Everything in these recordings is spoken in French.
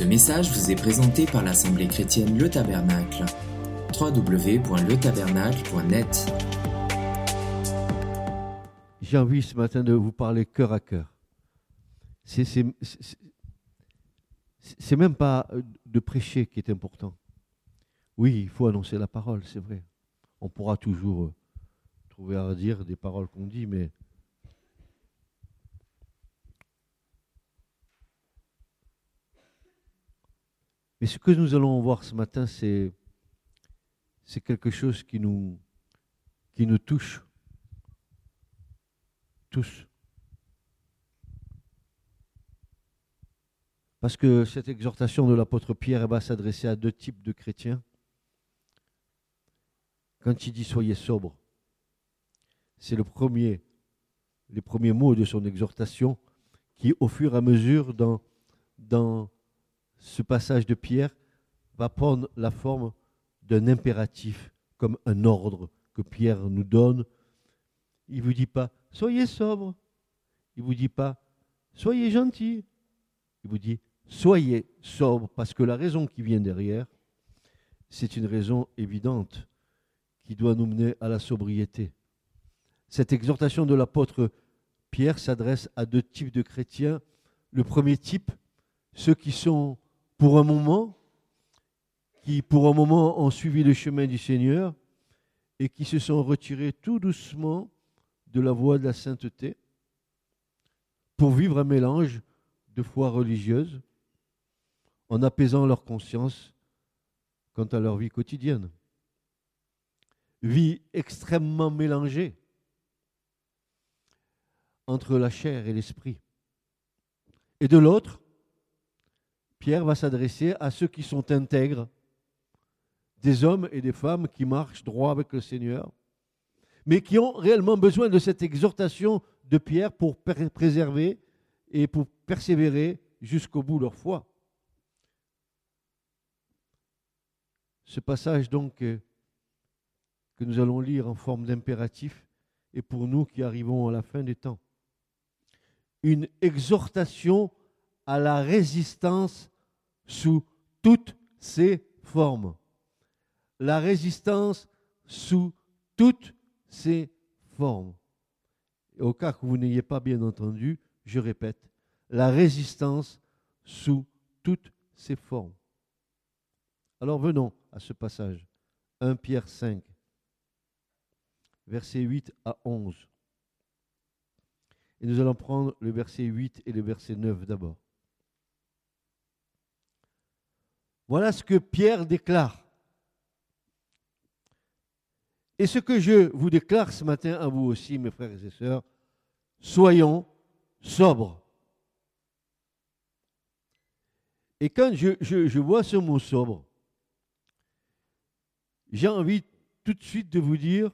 Ce message vous est présenté par l'Assemblée chrétienne Le Tabernacle. www.letabernacle.net J'ai envie ce matin de vous parler cœur à cœur. C'est, même pas de prêcher qui est important. Oui, il faut annoncer la parole, c'est vrai. On pourra toujours trouver à dire des paroles qu'on dit, mais Mais ce que nous allons voir ce matin, c'est, c'est quelque chose qui nous, qui nous touche tous. Parce que cette exhortation de l'apôtre Pierre va s'adresser à deux types de chrétiens. Quand il dit soyez sobres, c'est le premier, les premiers mots de son exhortation qui, au fur et à mesure, dans, dans ce passage de Pierre, va prendre la forme d'un impératif, comme un ordre que Pierre nous donne. Il ne vous dit pas soyez sobre. Il ne vous dit pas soyez gentil. Il vous dit soyez sobre, parce que la raison qui vient derrière, c'est une raison évidente qui doit nous mener à la sobriété. Cette exhortation de l'apôtre Pierre s'adresse à deux types de chrétiens. Le premier type, ceux qui sont pour un moment, qui pour un moment ont suivi le chemin du Seigneur et qui se sont retirés tout doucement de la voie de la sainteté pour vivre un mélange de foi religieuse en apaisant leur conscience quant à leur vie quotidienne. Vie extrêmement mélangée entre la chair et l'esprit. Et de l'autre, Pierre va s'adresser à ceux qui sont intègres, des hommes et des femmes qui marchent droit avec le Seigneur, mais qui ont réellement besoin de cette exhortation de Pierre pour pr- préserver et pour persévérer jusqu'au bout leur foi. Ce passage donc euh, que nous allons lire en forme d'impératif est pour nous qui arrivons à la fin des temps. Une exhortation à la résistance sous toutes ses formes. La résistance sous toutes ses formes. Au cas que vous n'ayez pas bien entendu, je répète, la résistance sous toutes ses formes. Alors venons à ce passage. 1 Pierre 5, versets 8 à 11. Et nous allons prendre le verset 8 et le verset 9 d'abord. Voilà ce que Pierre déclare. Et ce que je vous déclare ce matin à vous aussi, mes frères et sœurs, soyons sobres. Et quand je, vois ce mot sobre, j'ai envie tout de suite de vous dire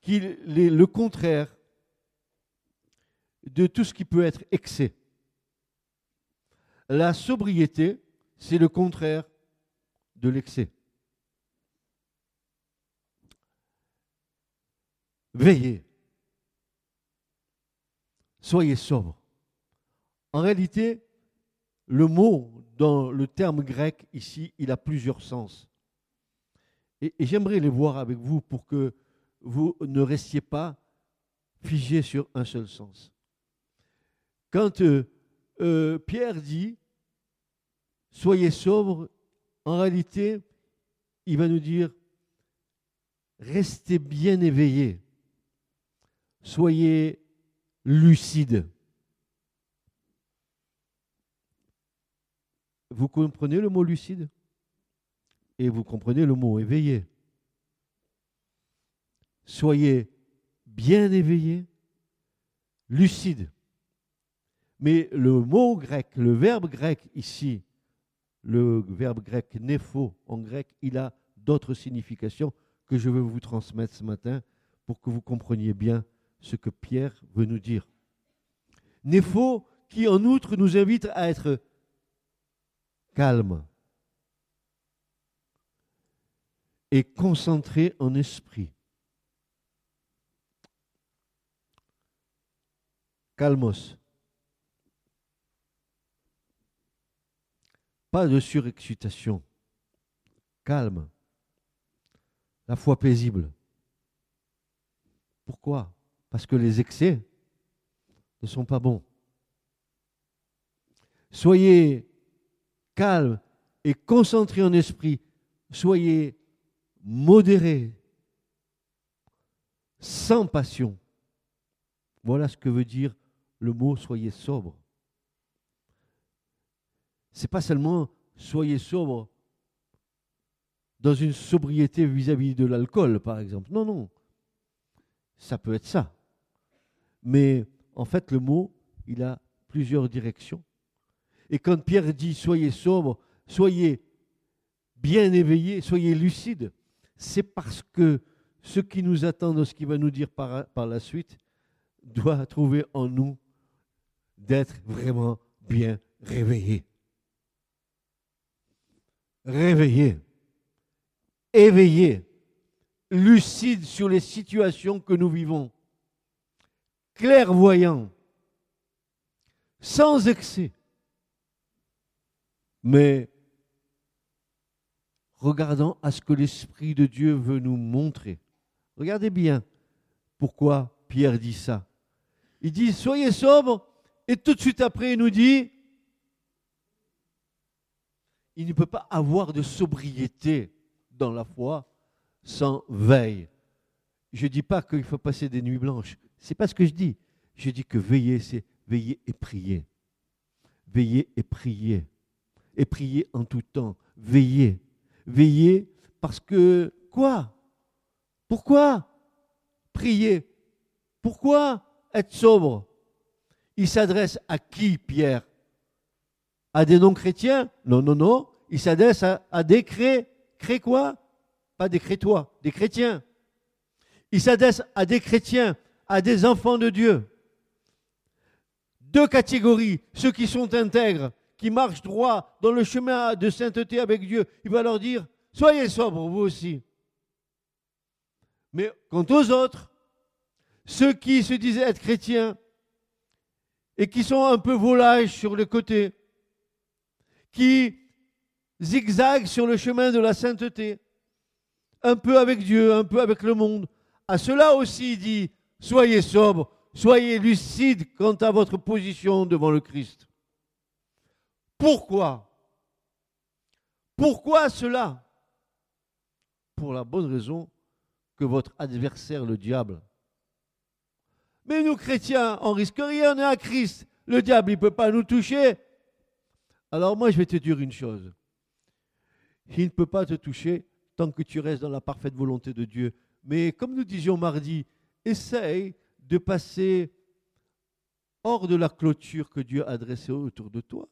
qu'il est le contraire de tout ce qui peut être excès. La sobriété, c'est le contraire de l'excès. Veillez. Soyez sobre. En réalité, le mot dans le terme grec ici, il a plusieurs sens. Et, j'aimerais les voir avec vous pour que vous ne restiez pas figés sur un seul sens. Quand euh, euh, Pierre dit soyez sobres, en réalité, il va nous dire restez bien éveillés, soyez lucides. Vous comprenez le mot lucide? Et vous comprenez le mot éveillé. Soyez bien éveillés, lucides. Mais le mot grec, le verbe grec ici, le verbe grec nepho en grec, il a d'autres significations que je veux vous transmettre ce matin pour que vous compreniez bien ce que Pierre veut nous dire. Nepho qui en outre nous invite à être calme et concentré en esprit. Calmos. Pas de surexcitation. Calme. La foi paisible. Pourquoi? Parce que les excès ne sont pas bons. Soyez calme et concentré en esprit. Soyez modéré, sans passion. Voilà ce que veut dire le mot soyez sobre. C'est pas seulement soyez sobre dans une sobriété vis-à-vis de l'alcool, par exemple. Non, non. Ça peut être ça. Mais en fait, le mot, il a plusieurs directions. Et quand Pierre dit soyez sobre, soyez bien éveillés, soyez lucides, c'est parce que ce qui nous attend dans ce qu'il va nous dire par, par la suite doit trouver en nous d'être vraiment bien réveillés. Réveillés, éveillés, lucides sur les situations que nous vivons, clairvoyants, sans excès, mais regardant à ce que l'Esprit de Dieu veut nous montrer. Regardez bien pourquoi Pierre dit ça. Il dit, soyez sobres, et tout de suite après, il nous dit, il ne peut pas avoir de sobriété dans la foi sans veille. Je ne dis pas qu'il faut passer des nuits blanches. Ce n'est pas ce que je dis. Je dis que veiller, c'est veiller et prier. Veiller et prier. Et prier en tout temps. Veiller. Veiller parce que quoi? Pourquoi? Prier Pourquoi être sobre? Il s'adresse à qui, Pierre? À des non-chrétiens Non, non, non. Il s'adresse à, des cré, cré quoi Pas des crétois, des chrétiens. Il s'adresse à des chrétiens, à des enfants de Dieu. Deux catégories, ceux qui sont intègres, qui marchent droit dans le chemin de sainteté avec Dieu. Il va leur dire, soyez sobres, vous aussi. Mais quant aux autres, ceux qui se disaient être chrétiens et qui sont un peu volages sur les côtés, qui zigzaguent sur le chemin de la sainteté, un peu avec Dieu, un peu avec le monde, à cela aussi il dit, soyez sobres, soyez lucides quant à votre position devant le Christ. Pourquoi? Pourquoi cela? Pour la bonne raison que votre adversaire, le diable, mais nous chrétiens, on risque rien, on est à Christ. Le diable, il ne peut pas nous toucher. Alors moi, je vais te dire une chose. Il ne peut pas te toucher tant que tu restes dans la parfaite volonté de Dieu. Mais comme nous disions mardi, essaye de passer hors de la clôture que Dieu a dressée autour de toi.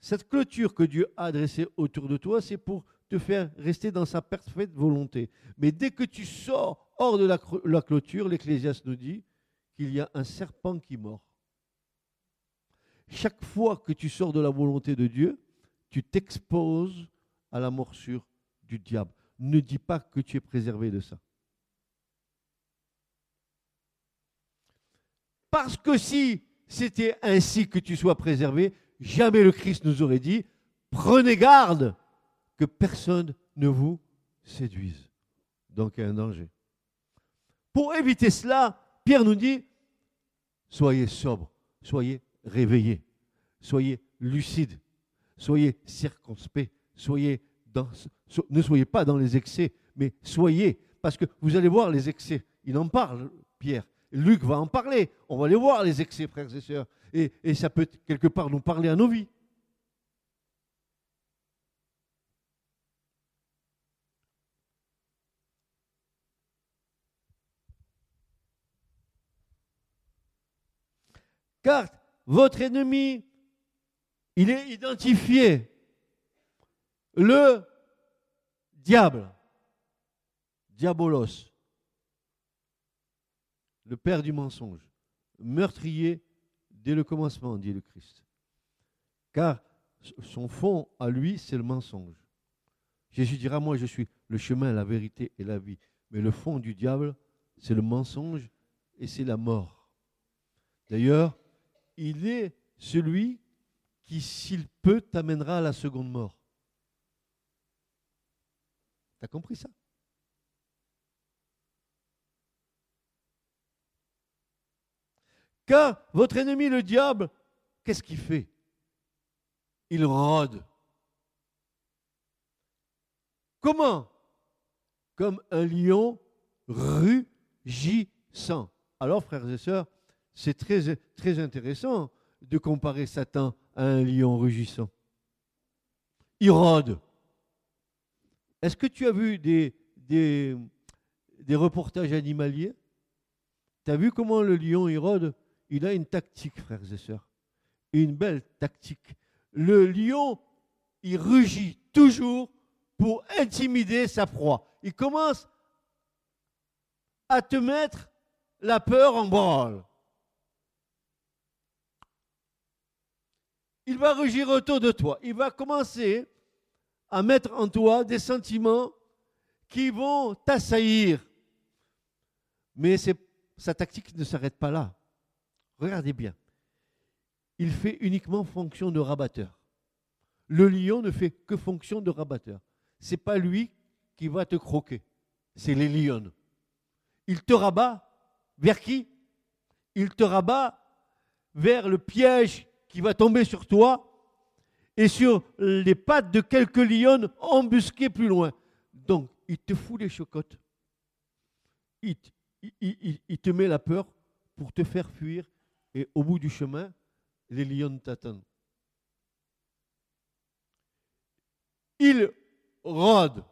Cette clôture que Dieu a dressée autour de toi, c'est pour te faire rester dans sa parfaite volonté. Mais dès que tu sors hors de la, clôture, l'Ecclésiaste nous dit qu'il y a un serpent qui mord. Chaque fois que tu sors de la volonté de Dieu, tu t'exposes à la morsure du diable. Ne dis pas que tu es préservé de ça. Parce que si c'était ainsi que tu sois préservé, jamais le Christ nous aurait dit, prenez garde que personne ne vous séduise. Donc il y a un danger. Pour éviter cela, Pierre nous dit, soyez sobres, soyez réveillés, soyez lucides, soyez circonspects, soyez dans, ne soyez pas dans les excès, mais soyez, parce que vous allez voir les excès. Il en parle, Pierre. Luc va en parler. On va aller voir les excès, frères et sœurs. Et, et ça peut quelque part nous parler à nos vies. Car votre ennemi, il est identifié. Le diable, diabolos, le père du mensonge, meurtrier dès le commencement, dit le Christ. Car son fond à lui, c'est le mensonge. Jésus dira, moi je suis le chemin, la vérité et la vie. Mais le fond du diable, c'est le mensonge et c'est la mort. D'ailleurs, il est celui qui, s'il peut, t'amènera à la seconde mort. T'as compris ça? Car votre ennemi, le diable, qu'est-ce qu'il fait? Il rôde. Comment? Comme un lion rugissant. Alors, frères et sœurs, c'est très, très intéressant de comparer Satan à un lion rugissant. Il rôde. Est-ce que tu as vu des, reportages animaliers? Tu as vu comment le lion il rôde Il a une tactique, frères et sœurs. Une belle tactique. Le lion, il rugit toujours pour intimider sa proie. Il commence à te mettre la peur en branle. Il va rugir autour de toi. Il va commencer à mettre en toi des sentiments qui vont t'assaillir. Mais sa tactique ne s'arrête pas là. Regardez bien. Il fait uniquement fonction de rabatteur. Le lion ne fait que fonction de rabatteur. Ce n'est pas lui qui va te croquer, c'est les lions. Il te rabat vers qui? Il te rabat vers le piège qui va tomber sur toi et sur les pattes de quelques lions embusqués plus loin. Donc, il te fout les chocottes. Il, il, te met la peur pour te faire fuir. Et au bout du chemin, les lions t'attendent. Il rôde,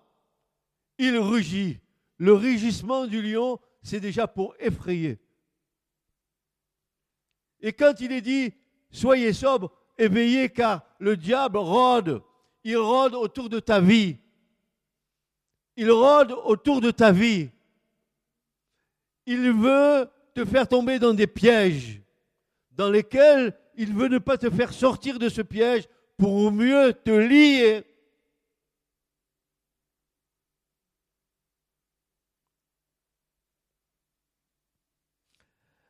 il rugit. Le rugissement du lion, c'est déjà pour effrayer. Et quand il est dit, soyez sobre, éveillez, car le diable rôde. Il rôde autour de ta vie. Il rôde autour de ta vie. Il veut te faire tomber dans des pièges dans lesquels il veut ne pas te faire sortir de ce piège pour mieux te lier.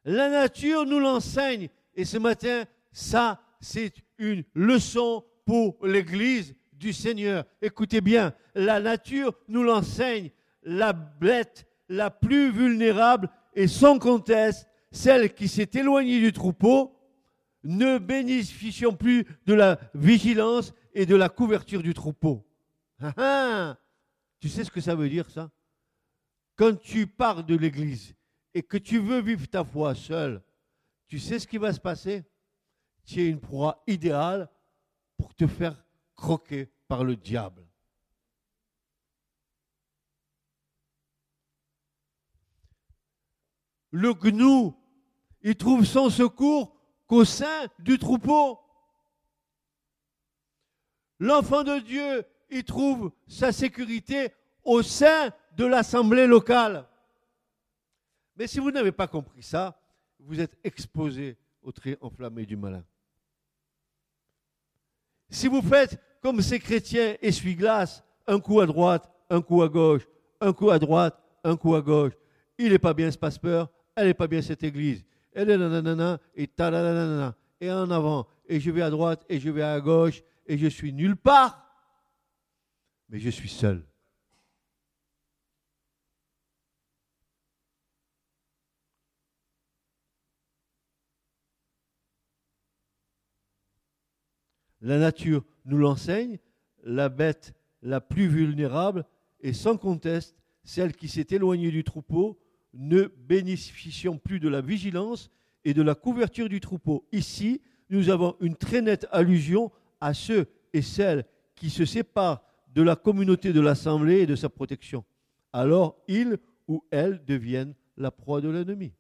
La nature nous l'enseigne. Et ce matin, ça, c'est une leçon pour l'Église du Seigneur. Écoutez bien, la nature nous l'enseigne. La bête la plus vulnérable et sans conteste celle qui s'est éloignée du troupeau, ne bénéficions plus de la vigilance et de la couverture du troupeau. Ah, ah. tu sais ce que ça veut dire ça? Quand tu pars de l'Église et que tu veux vivre ta foi seul, tu sais ce qui va se passer? Tu es une proie idéale pour te faire croquer par le diable. Le gnou, il trouve son secours qu'au sein du troupeau. L'enfant de Dieu, il trouve sa sécurité au sein de l'assemblée locale. Mais si vous n'avez pas compris ça, vous êtes exposé au trait enflammé du malin. Si vous faites comme ces chrétiens essuie-glace, un coup à droite, un coup à gauche, un coup à droite, un coup à gauche, il n'est pas bien ce passeport, elle n'est pas bien cette église, elle est nanana, et ta et en avant, et je vais à droite, et je vais à gauche, et je suis nulle part, mais je suis seul. La nature nous l'enseigne, la bête la plus vulnérable est sans conteste celle qui s'est éloignée du troupeau, ne bénéficiant plus de la vigilance et de la couverture du troupeau. Ici, nous avons une très nette allusion à ceux et celles qui se séparent de la communauté de l'Assemblée et de sa protection. Alors, ils ou elles deviennent la proie de l'ennemi.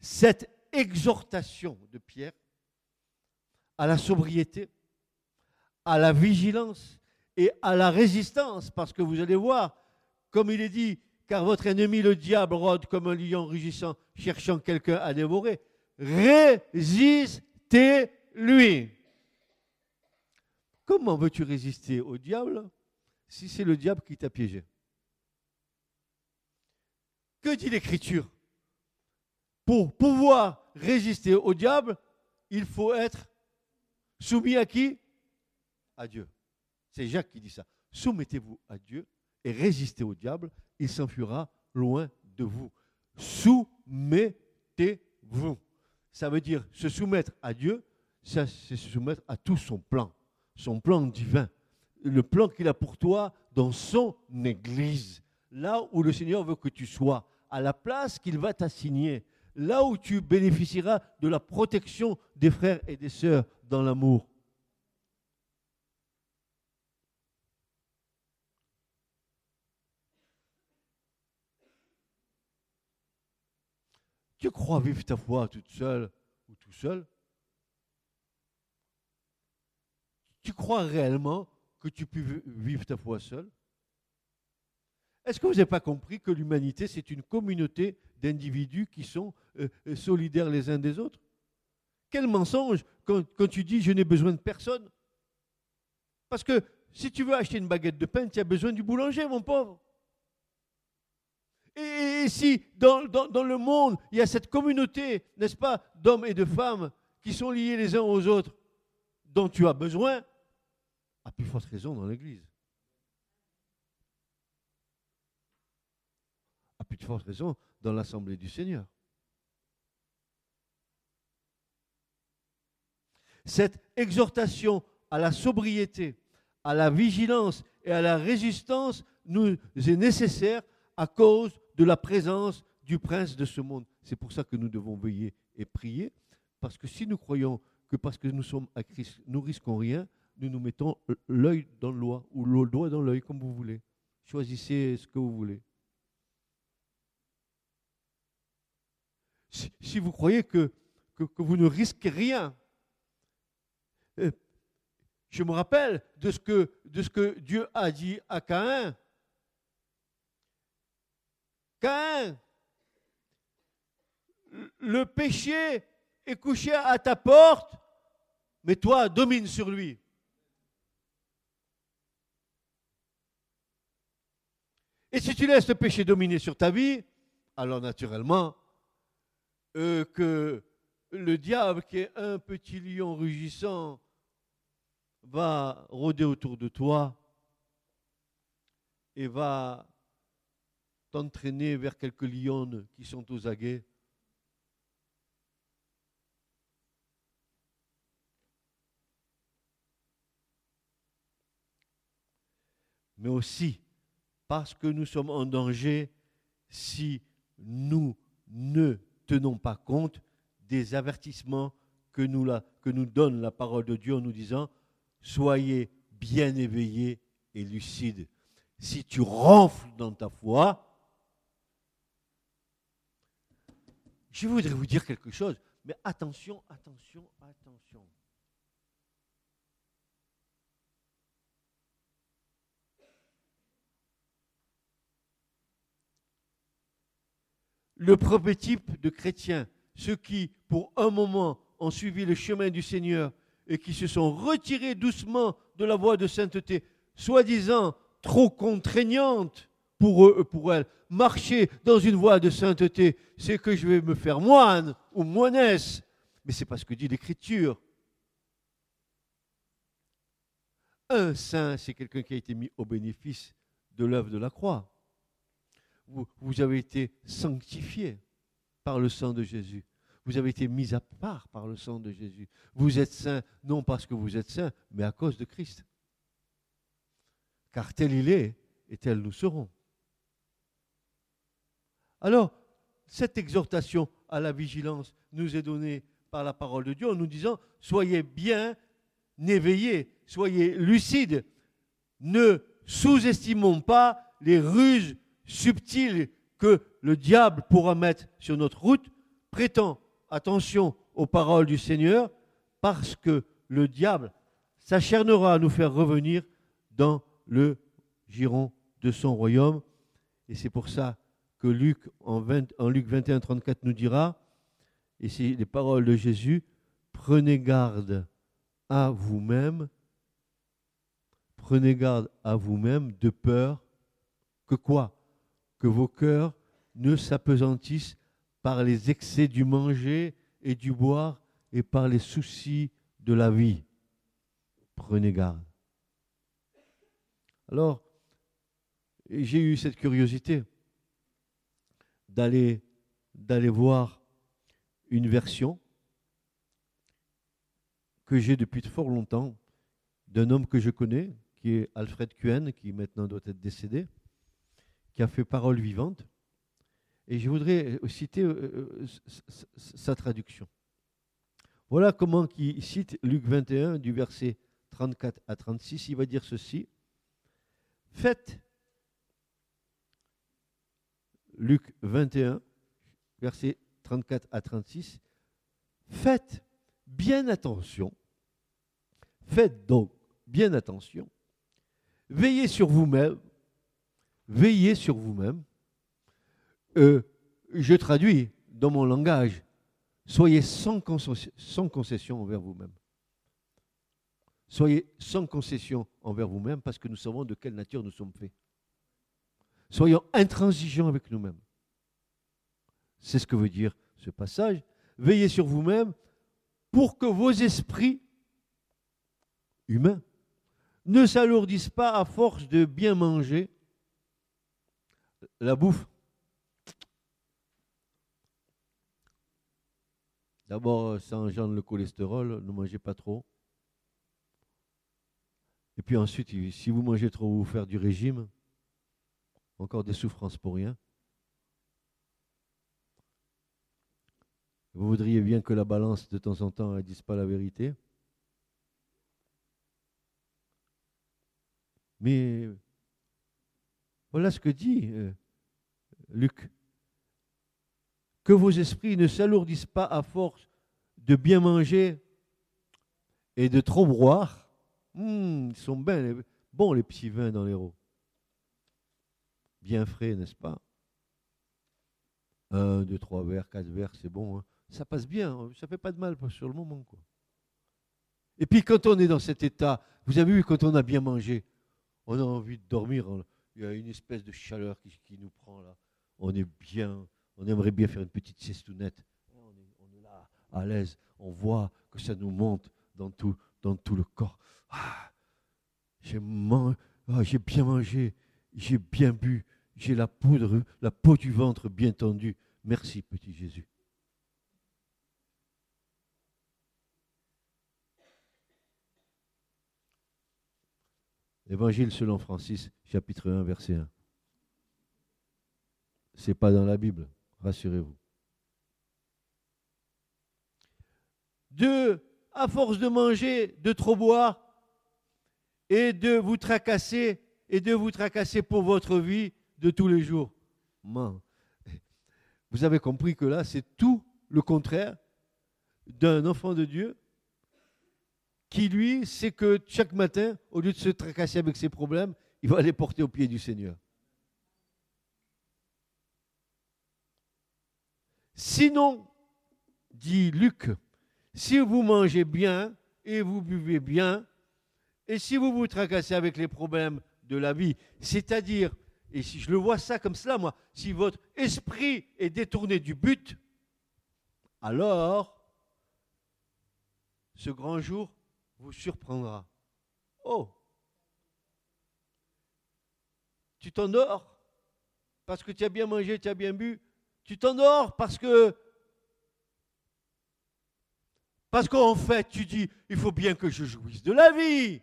Cette exhortation de Pierre à la sobriété, à la vigilance et à la résistance, parce que vous allez voir, comme il est dit, car votre ennemi le diable rôde comme un lion rugissant, cherchant quelqu'un à dévorer. Résistez-lui. Comment veux-tu résister au diable si c'est le diable qui t'a piégé? Que dit l'Écriture? Pour pouvoir résister au diable, il faut être soumis à qui? À Dieu. C'est Jacques qui dit ça. Soumettez-vous à Dieu et résistez au diable, il s'enfuira loin de vous. Soumettez-vous. Ça veut dire se soumettre à Dieu, c'est se soumettre à tout son plan, son plan divin, le plan qu'il a pour toi dans son Église, là où le Seigneur veut que tu sois, à la place qu'il va t'assigner, là où tu bénéficieras de la protection des frères et des sœurs dans l'amour. Tu crois vivre ta foi toute seule ou tout seul? Tu crois réellement que tu peux vivre ta foi seul Est-ce que vous n'avez pas compris que l'humanité, c'est une communauté d'individus qui sont euh, euh, solidaires les uns des autres? Quel mensonge quand, quand tu dis je n'ai besoin de personne Parce que si tu veux acheter une baguette de pain, tu as besoin du boulanger, mon pauvre. Et si dans, le monde, il y a cette communauté, n'est-ce pas, d'hommes et de femmes qui sont liés les uns aux autres, dont tu as besoin, à plus forte raison dans l'Église. Plus forte raison dans l'Assemblée du Seigneur. Cette exhortation à la sobriété, à la vigilance et à la résistance nous est nécessaire à cause de la présence du prince de ce monde. C'est pour ça que nous devons veiller et prier, parce que si nous croyons que parce que nous sommes à Christ, nous risquons rien, nous nous mettons l'œil dans l'oie ou le doigt dans l'œil, comme vous voulez. Choisissez ce que vous voulez. Si, vous croyez que, vous ne risquez rien, euh, je me rappelle de ce que, de ce que Dieu a dit à Caïn Caïn, le péché est couché à ta porte, mais toi, domine sur lui. Et si tu laisses le péché dominer sur ta vie, alors naturellement, euh, que le diable, qui est un petit lion rugissant, va rôder autour de toi et va t'entraîner vers quelques lions qui sont aux aguets. Mais aussi parce que nous sommes en danger si nous ne tenons pas compte des avertissements que nous, que nous donne la parole de Dieu en nous disant Soyez bien éveillés et lucides. Si tu ronfles dans ta foi, Je voudrais vous dire quelque chose, mais attention, attention, attention. Le prototype de chrétiens, ceux qui, pour un moment, ont suivi le chemin du Seigneur et qui se sont retirés doucement de la voie de sainteté, soi-disant trop contraignante, pour eux, pour elles. Marcher dans une voie de sainteté, c'est que je vais me faire moine ou moinesse. Mais c'est pas ce que dit l'Écriture. Un saint, c'est quelqu'un qui a été mis au bénéfice de l'œuvre de la croix. Vous, avez été sanctifié par le sang de Jésus. Vous avez été mis à part par le sang de Jésus. Vous êtes saint non parce que vous êtes saint, mais à cause de Christ. Car tel il est et tel nous serons. Alors, cette exhortation à la vigilance nous est donnée par la parole de Dieu en nous disant, soyez bien éveillés, soyez lucides, ne sous-estimons pas les ruses subtiles que le diable pourra mettre sur notre route, prêtons attention aux paroles du Seigneur, parce que le diable s'acharnera à nous faire revenir dans le giron de son royaume. Et c'est pour ça que Luc, en, en Luc 21, 34 nous dira, et c'est les paroles de Jésus, prenez garde à vous-même, prenez garde à vous-même de peur que quoi? Que vos cœurs ne s'apesantissent par les excès du manger et du boire et par les soucis de la vie. Prenez garde. Alors, j'ai eu cette curiosité d'aller voir une version que j'ai depuis fort longtemps d'un homme que je connais, qui est Alfred Cuen, qui maintenant doit être décédé, qui a fait Parole vivante. Et je voudrais citer euh, euh, sa traduction. Voilà comment il cite Luc 21 du verset 34 à 36. Il va dire ceci. Faites, Luc 21, verset 34 à 36, faites bien attention, faites donc bien attention, veillez sur vous-même, veillez sur vous-même. Euh, je traduis dans mon langage, soyez sans concession, envers vous-même. Soyez sans concession envers vous-même parce que nous savons de quelle nature nous sommes faits. Soyons intransigeants avec nous-mêmes. C'est ce que veut dire ce passage. Veillez sur vous-même pour que vos esprits humains ne s'alourdissent pas à force de bien manger la bouffe. D'abord, ça engendre le cholestérol, ne mangez pas trop. Et puis ensuite, si vous mangez trop, vous faire du régime, encore des souffrances pour rien. Vous voudriez bien que la balance de temps en temps ne dise pas la vérité. Mais voilà ce que dit euh, Luc. Que vos esprits ne s'alourdissent pas à force de bien manger et de trop boire. Hmm, ils sont bons les petits vins dans les roues. Bien frais, n'est-ce pas? Un, deux, trois verres, quatre verres, c'est bon. Hein ça passe bien, hein. ça fait pas de mal sur le moment. Quoi. Et puis quand on est dans cet état, vous avez vu, quand on a bien mangé, on a envie de dormir, hein. Il y a une espèce de chaleur qui, nous prend là. On est bien, on aimerait bien faire une petite sieste-nette. On est, là, à l'aise, on voit que ça nous monte dans tout, dans tout le corps. Ah, j'ai, ah, j'ai bien mangé, j'ai bien bu, j'ai la poudre, la peau du ventre bien tendue. Merci, petit Jésus. Évangile selon Francis, chapitre 1, verset 1. Ce n'est pas dans la Bible, rassurez-vous. Deux, à force de manger, de trop boire et de vous tracasser et de vous tracasser pour votre vie de tous les jours. Vous avez compris que là, c'est tout le contraire d'un enfant de Dieu qui, lui, sait que chaque matin, au lieu de se tracasser avec ses problèmes, il va les porter aux pieds du Seigneur. Sinon, dit Luc, si vous mangez bien et vous buvez bien, et si vous vous tracassez avec les problèmes de la vie, c'est-à-dire, et si je le vois ça comme cela, moi, si votre esprit est détourné du but, alors, ce grand jour vous surprendra. Oh Tu t'endors parce que tu as bien mangé, tu as bien bu. Tu t'endors parce que parce qu'en fait, tu dis, il faut bien que je jouisse de la vie.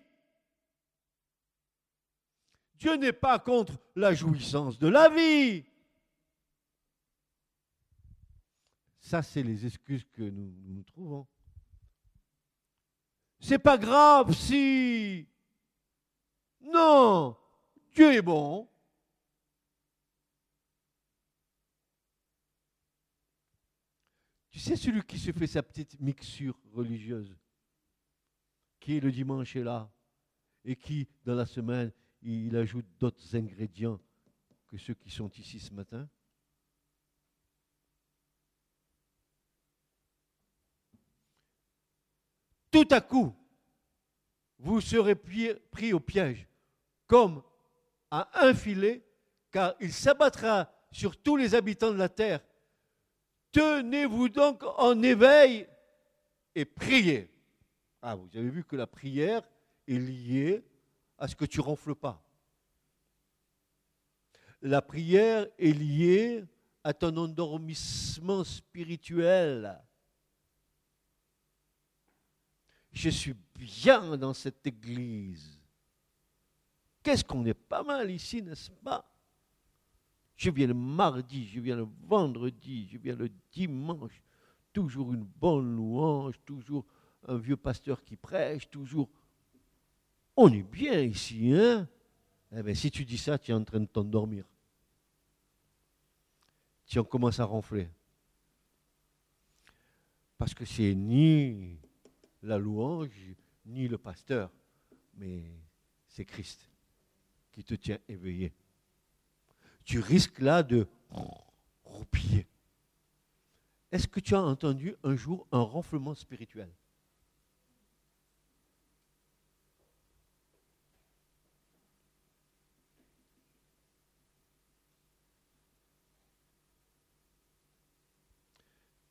Dieu n'est pas contre la jouissance de la vie. Ça, c'est les excuses que nous, nous trouvons. C'est pas grave si. Non, Dieu est bon. Tu sais, celui qui se fait sa petite mixture religieuse, qui le dimanche est là, et qui, dans la semaine, il ajoute d'autres ingrédients que ceux qui sont ici ce matin? Tout à coup, vous serez pris au piège, comme à un filet, car il s'abattra sur tous les habitants de la terre. Tenez-vous donc en éveil et priez. Ah, vous avez vu que la prière est liée à ce que tu ronfles pas. La prière est liée à ton endormissement spirituel. Je suis bien dans cette église. Qu'est-ce qu'on est pas mal ici, n'est-ce pas? Je viens le mardi, je viens le vendredi, je viens le dimanche. Toujours une bonne louange, toujours un vieux pasteur qui prêche, toujours. On est bien ici, hein? Eh bien, si tu dis ça, tu es en train de t'endormir. Tu en commences à ronfler. Parce que c'est ni la louange, ni le pasteur, mais c'est Christ qui te tient éveillé. Tu risques là de roupiller. Est-ce que tu as entendu un jour un ronflement spirituel?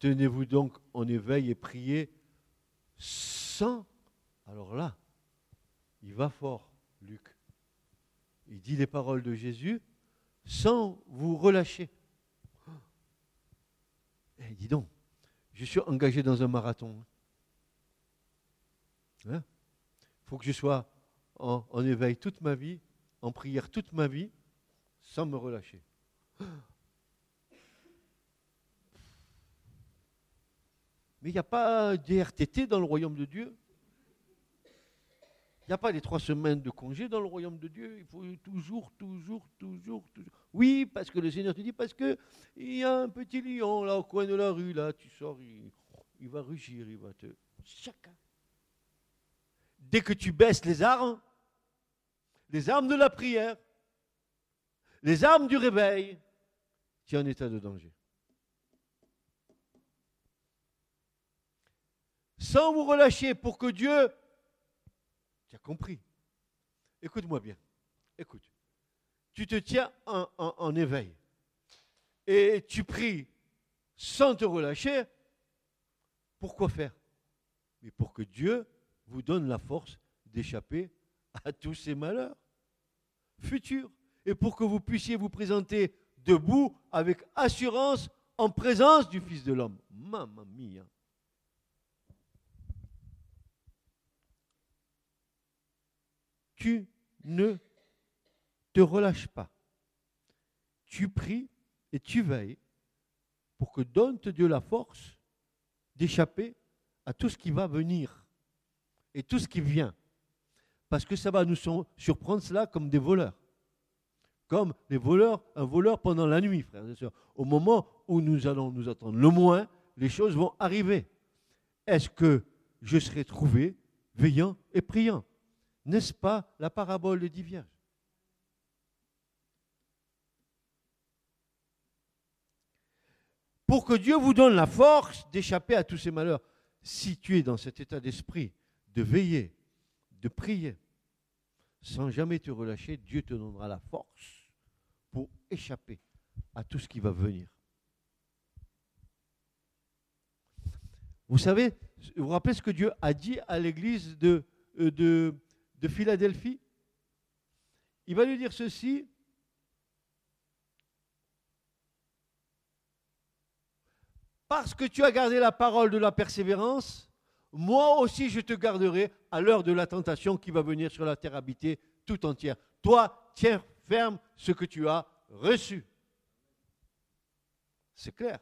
Tenez-vous donc en éveil et priez sans... Alors là, il va fort, Luc. Il dit les paroles de Jésus sans vous relâcher. Eh, dis donc, je suis engagé dans un marathon. Il hein? Faut que je sois en éveil toute ma vie, en prière toute ma vie, sans me relâcher. Mais il n'y a pas d'RTT dans le royaume de Dieu. Il n'y a pas les trois semaines de congé dans le royaume de Dieu. Il faut toujours, toujours, toujours, toujours. Oui, parce que le Seigneur te dit, parce qu'il y a un petit lion là au coin de la rue, là, tu sors, il, va rugir, il va te. Chacun. Dès que tu baisses les armes, les armes de la prière, les armes du réveil, tu es en état de danger. Sans vous relâcher pour que Dieu... Tu as compris. Écoute-moi bien. Écoute. Tu te tiens en, éveil et tu pries sans te relâcher. Pourquoi faire? Mais pour que Dieu vous donne la force d'échapper à tous ces malheurs futurs et pour que vous puissiez vous présenter debout avec assurance en présence du Fils de l'homme. Mamma mia. Tu ne te relâches pas. Tu pries et tu veilles pour que donne-te Dieu la force d'échapper à tout ce qui va venir et tout ce qui vient. Parce que ça va nous surprendre cela comme des voleurs. Comme les voleurs, un voleur pendant la nuit, frères et sœurs. Au moment où nous allons nous attendre le moins, les choses vont arriver. Est-ce que je serai trouvé veillant et priant? N'est-ce pas la parabole de dix vierges? Pour que Dieu vous donne la force d'échapper à tous ces malheurs, si tu es dans cet état d'esprit, de veiller, de prier, sans jamais te relâcher, Dieu te donnera la force pour échapper à tout ce qui va venir. Vous savez, vous vous rappelez ce que Dieu a dit à l'église de, euh, de, de Philadelphie, il va lui dire ceci. Parce que tu as gardé la parole de la persévérance, moi aussi je te garderai à l'heure de la tentation qui va venir sur la terre habitée tout entière. Toi, tiens ferme ce que tu as reçu. C'est clair.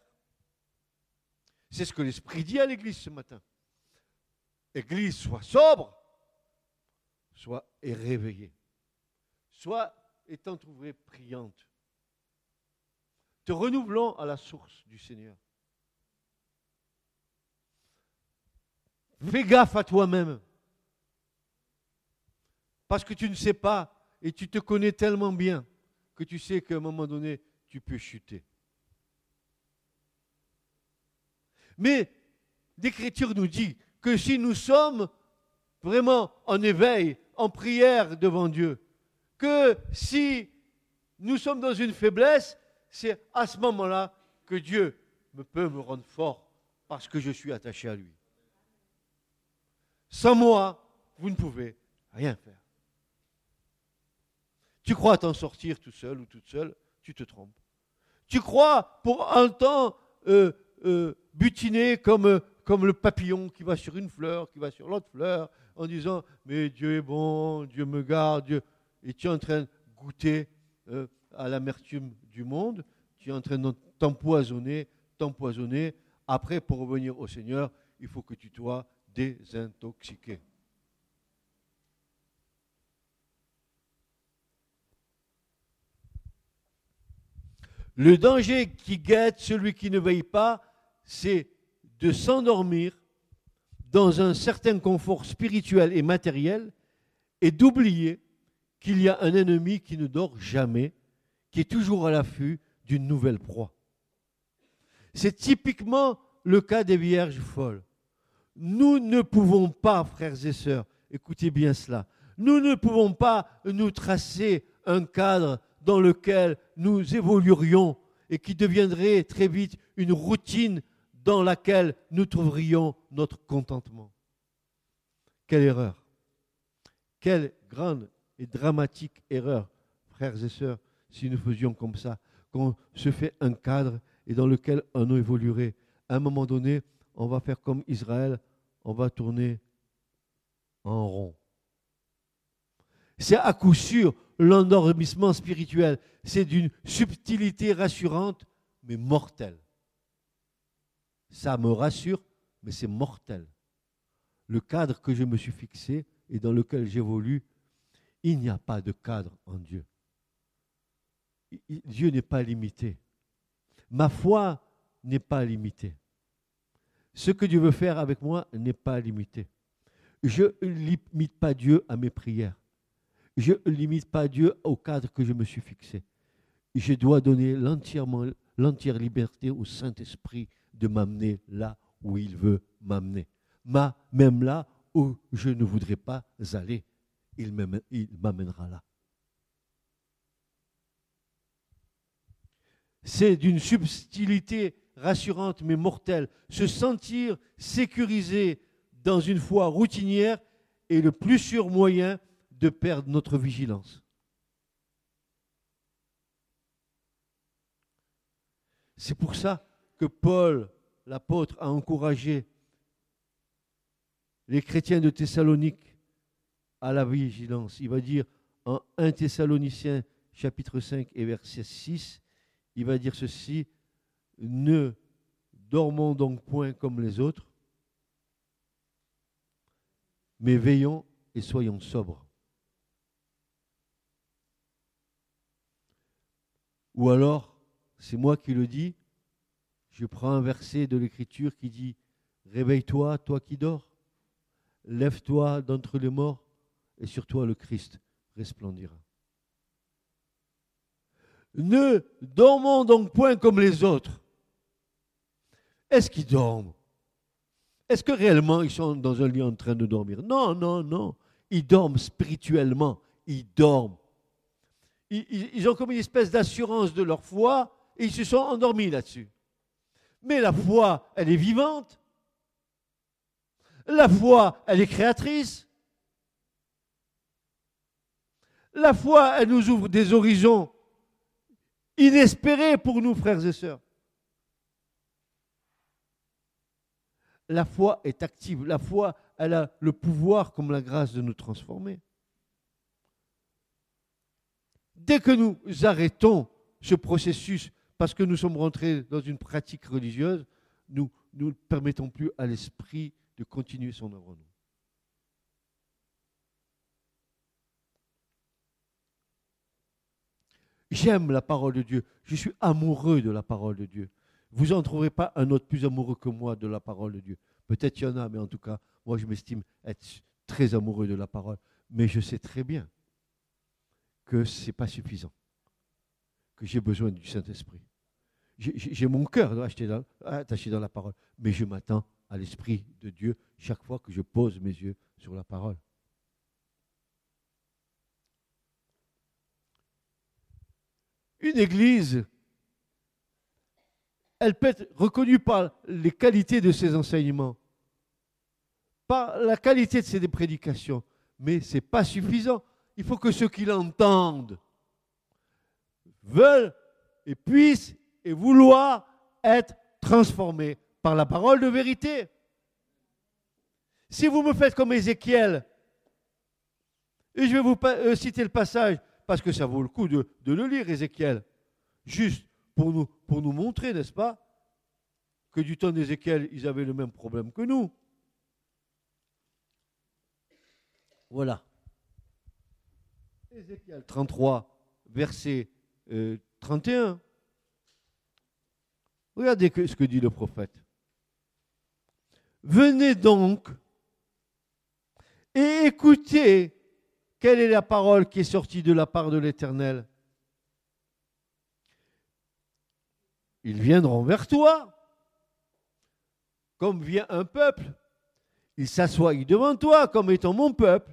C'est ce que l'Esprit dit à l'Église ce matin. Église, sois sobre, soit est réveillée, soit est entr'ouvrée priante. Te renouvelons à la source du Seigneur. Fais gaffe à toi-même. Parce que tu ne sais pas et tu te connais tellement bien que tu sais qu'à un moment donné, tu peux chuter. Mais l'Écriture nous dit que si nous sommes vraiment en éveil, en prière devant Dieu. Que si nous sommes dans une faiblesse, c'est à ce moment-là que Dieu peut me rendre fort parce que je suis attaché à lui. Sans moi, vous ne pouvez rien faire. Tu crois t'en sortir tout seul ou toute seule, tu te trompes. Tu crois pour un temps euh, euh, butiner euh, comme le papillon qui va sur une fleur, qui va sur l'autre fleur, en disant Mais Dieu est bon, Dieu me garde, Dieu. Et tu es en train de goûter à l'amertume du monde, tu es en train de t'empoisonner, t'empoisonner. Après, pour revenir au Seigneur, il faut que tu sois désintoxiqué. Le danger qui guette celui qui ne veille pas, c'est de s'endormir dans un certain confort spirituel et matériel et d'oublier qu'il y a un ennemi qui ne dort jamais, qui est toujours à l'affût d'une nouvelle proie. C'est typiquement le cas des vierges folles. Nous ne pouvons pas, frères et sœurs, écoutez bien cela, nous ne pouvons pas nous tracer un cadre dans lequel nous évoluerions et qui deviendrait très vite une routine dans laquelle nous trouverions notre contentement. Quelle erreur. Quelle grande et dramatique erreur, frères et sœurs, si nous faisions comme ça, qu'on se fait un cadre et dans lequel on évoluerait. À un moment donné, on va faire comme Israël, on va tourner en rond. C'est à coup sûr l'endormissement spirituel. C'est d'une subtilité rassurante, mais mortelle. Ça me rassure, mais c'est mortel. Le cadre que je me suis fixé et dans lequel j'évolue, il n'y a pas de cadre en Dieu. Dieu n'est pas limité. Ma foi n'est pas limitée. Ce que Dieu veut faire avec moi n'est pas limité. Je ne limite pas Dieu à mes prières. Je ne limite pas Dieu au cadre que je me suis fixé. Je dois donner l'entière liberté au Saint-Esprit de m'amener là où il veut m'amener. Même là où je ne voudrais pas aller, il m'amènera là. C'est d'une subtilité rassurante mais mortelle. Se sentir sécurisé dans une foi routinière est le plus sûr moyen de perdre notre vigilance. C'est pour ça que Paul, l'apôtre, a encouragé les chrétiens de Thessalonique à la vigilance. Il va dire en 1 Thessaloniciens chapitre 5 et verset 6, il va dire ceci, ne dormons donc point comme les autres, mais veillons et soyons sobres. Ou alors, c'est moi qui le dis, je prends un verset de l'Écriture qui dit, Réveille-toi, toi qui dors, lève-toi d'entre les morts, et sur toi le Christ resplendira. Ne dormons donc point comme les autres. Est-ce qu'ils dorment? Est-ce que réellement ils sont dans un lit en train de dormir? Non, non, non. Ils dorment spirituellement. Ils dorment. Ils, ont comme une espèce d'assurance de leur foi et ils se sont endormis là-dessus. Mais la foi, elle est vivante. La foi, elle est créatrice. La foi, elle nous ouvre des horizons inespérés pour nous, frères et sœurs. La foi est active. La foi, elle a le pouvoir comme la grâce de nous transformer. Dès que nous arrêtons ce processus parce que nous sommes rentrés dans une pratique religieuse, nous ne permettons plus à l'esprit de continuer son œuvre nous. J'aime la parole de Dieu. Je suis amoureux de la parole de Dieu. Vous n'en trouverez pas un autre plus amoureux que moi de la parole de Dieu. Peut-être qu'il y en a, mais en tout cas, moi je m'estime être très amoureux de la parole. Mais je sais très bien que ce n'est pas suffisant, que j'ai besoin du Saint-Esprit. J'ai mon cœur attaché dans la parole, mais je m'attends à l'Esprit de Dieu chaque fois que je pose mes yeux sur la parole. Une église elle peut être reconnue par les qualités de ses enseignements, par la qualité de ses prédications, mais ce n'est pas suffisant. Il faut que ceux qui l'entendent veulent et puissent et vouloir être transformés par la parole de vérité. Si vous me faites comme Ézéchiel, et je vais vous euh, citer le passage, parce que ça vaut le coup de, le lire, Ézéchiel, juste pour nous, pour nous montrer, n'est-ce pas, que du temps d'Ézéchiel, ils avaient le même problème que nous. Voilà. Ézéchiel 33, verset 31. Regardez ce que dit le prophète. Venez donc et écoutez quelle est la parole qui est sortie de la part de l'Éternel. Ils viendront vers toi, comme vient un peuple. Ils s'assoient devant toi, comme étant mon peuple.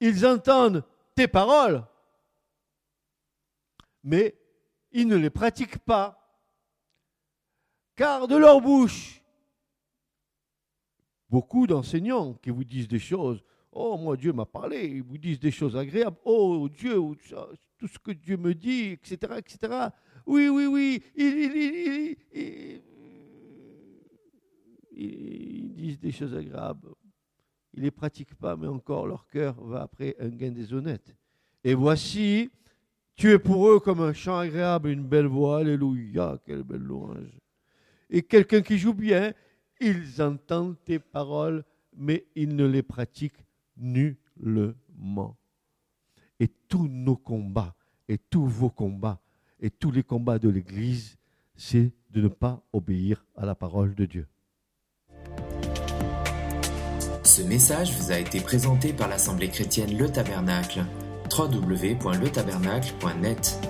Ils entendent tes paroles, mais ils ne les pratiquent pas. Car de leur bouche, beaucoup d'enseignants qui vous disent des choses, oh moi Dieu m'a parlé, ils vous disent des choses agréables, oh Dieu, tout ce que Dieu me dit, etc., etc. Oui, oui, oui, ils, ils disent des choses agréables. Ils ne les pratiquent pas, mais encore leur cœur va après un gain déshonnête. Et voici, tu es pour eux comme un chant agréable, une belle voix, alléluia, quelle belle louange et quelqu'un qui joue bien, ils entendent tes paroles, mais ils ne les pratiquent nullement. Et tous nos combats, et tous vos combats, et tous les combats de l'Église, c'est de ne pas obéir à la parole de Dieu. Ce message vous a été présenté par l'Assemblée chrétienne Le Tabernacle. www.letabernacle.net